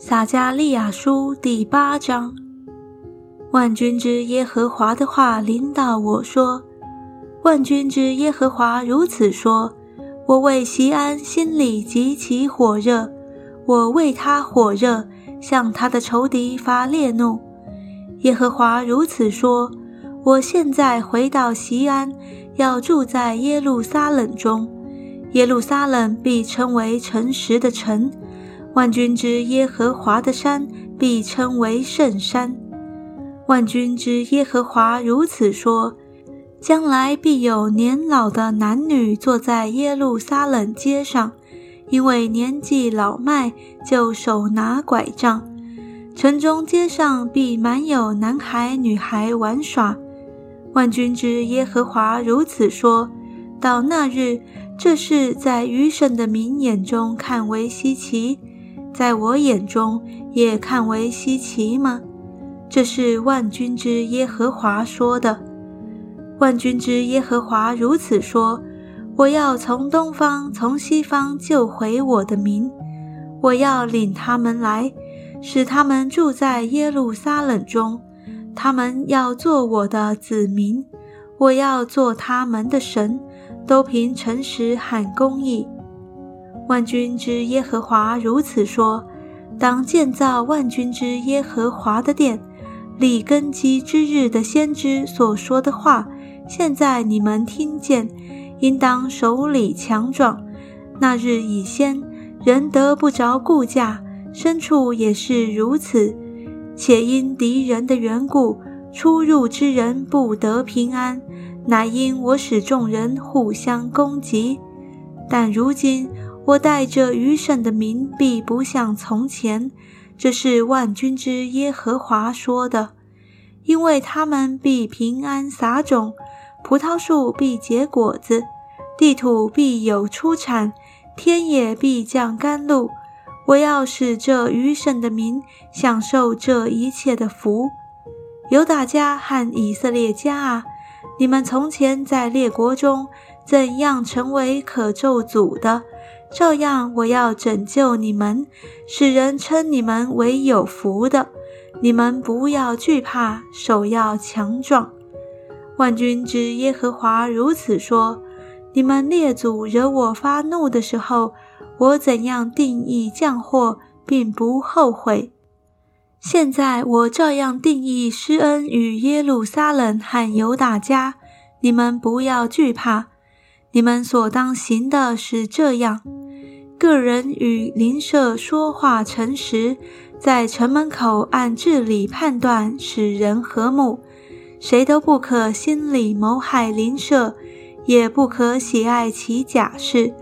撒加利亚书第八章，万军之耶和华的话临到我说：“万军之耶和华如此说：我为西安心里极其火热，我为他火热，向他的仇敌发烈怒。耶和华如此说：我现在回到西安，要住在耶路撒冷中，耶路撒冷必称为诚实的城。”万军之耶和华的山必称为圣山。万军之耶和华如此说：将来必有年老的男女坐在耶路撒冷街上，因为年纪老迈，就手拿拐杖。城中街上必满有男孩女孩玩耍。万军之耶和华如此说：到那日，这事在愚生的民眼中看为稀奇。在我眼中也看为稀奇吗？这是万军之耶和华说的。万军之耶和华如此说：我要从东方、从西方救回我的民，我要领他们来，使他们住在耶路撒冷中，他们要做我的子民，我要做他们的神，都凭诚实和公义。万军之耶和华如此说：当建造万军之耶和华的殿，立根基之日的先知所说的话，现在你们听见，应当手里强壮。那日已先，人得不着顾价，牲畜也是如此。且因敌人的缘故，出入之人不得平安，乃因我使众人互相攻击。但如今。我带着余剩的民必不像从前，这是万军之耶和华说的，因为他们必平安撒种，葡萄树必结果子，地土必有出产，天也必降甘露。我要使这余剩的民享受这一切的福。犹大家和以色列家啊，你们从前在列国中怎样成为可咒诅的？照样，我要拯救你们，使人称你们为有福的。你们不要惧怕，手要强壮。万军之耶和华如此说：你们列祖惹我发怒的时候，我怎样定义降祸，并不后悔。现在我照样定义施恩与耶路撒冷和犹大家。你们不要惧怕。你们所当行的是这样。个人与邻舍说话诚实，在城门口按治理判断，使人和睦。谁都不可心里谋害邻舍，也不可喜爱其假事，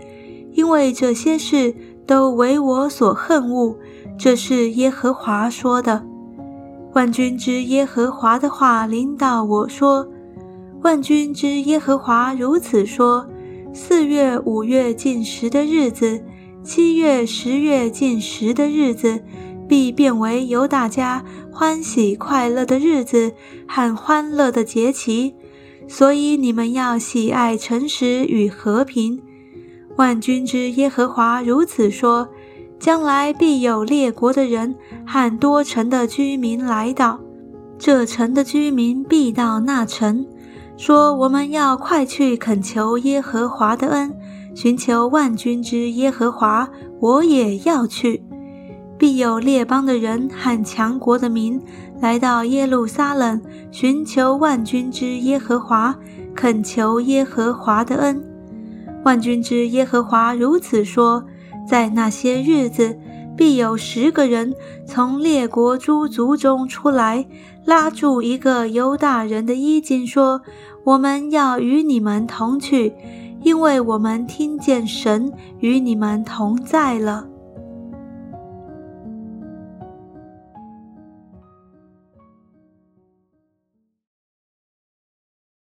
因为这些事都为我所恨恶。这是耶和华说的。万军之耶和华的话领导我说：“万军之耶和华如此说：四月、五月进食的日子。”七月、十月进食的日子，必变为由大家欢喜快乐的日子和欢乐的节期。所以你们要喜爱诚实与和平。万军之耶和华如此说：将来必有列国的人和多城的居民来到，这城的居民必到那城，说：我们要快去恳求耶和华的恩。寻求万军之耶和华，我也要去。必有列邦的人和强国的民来到耶路撒冷，寻求万军之耶和华，恳求耶和华的恩。万军之耶和华如此说：在那些日子，必有十个人从列国诸族中出来，拉住一个犹大人的衣襟，说：“我们要与你们同去。”因为我们听见神与你们同在了。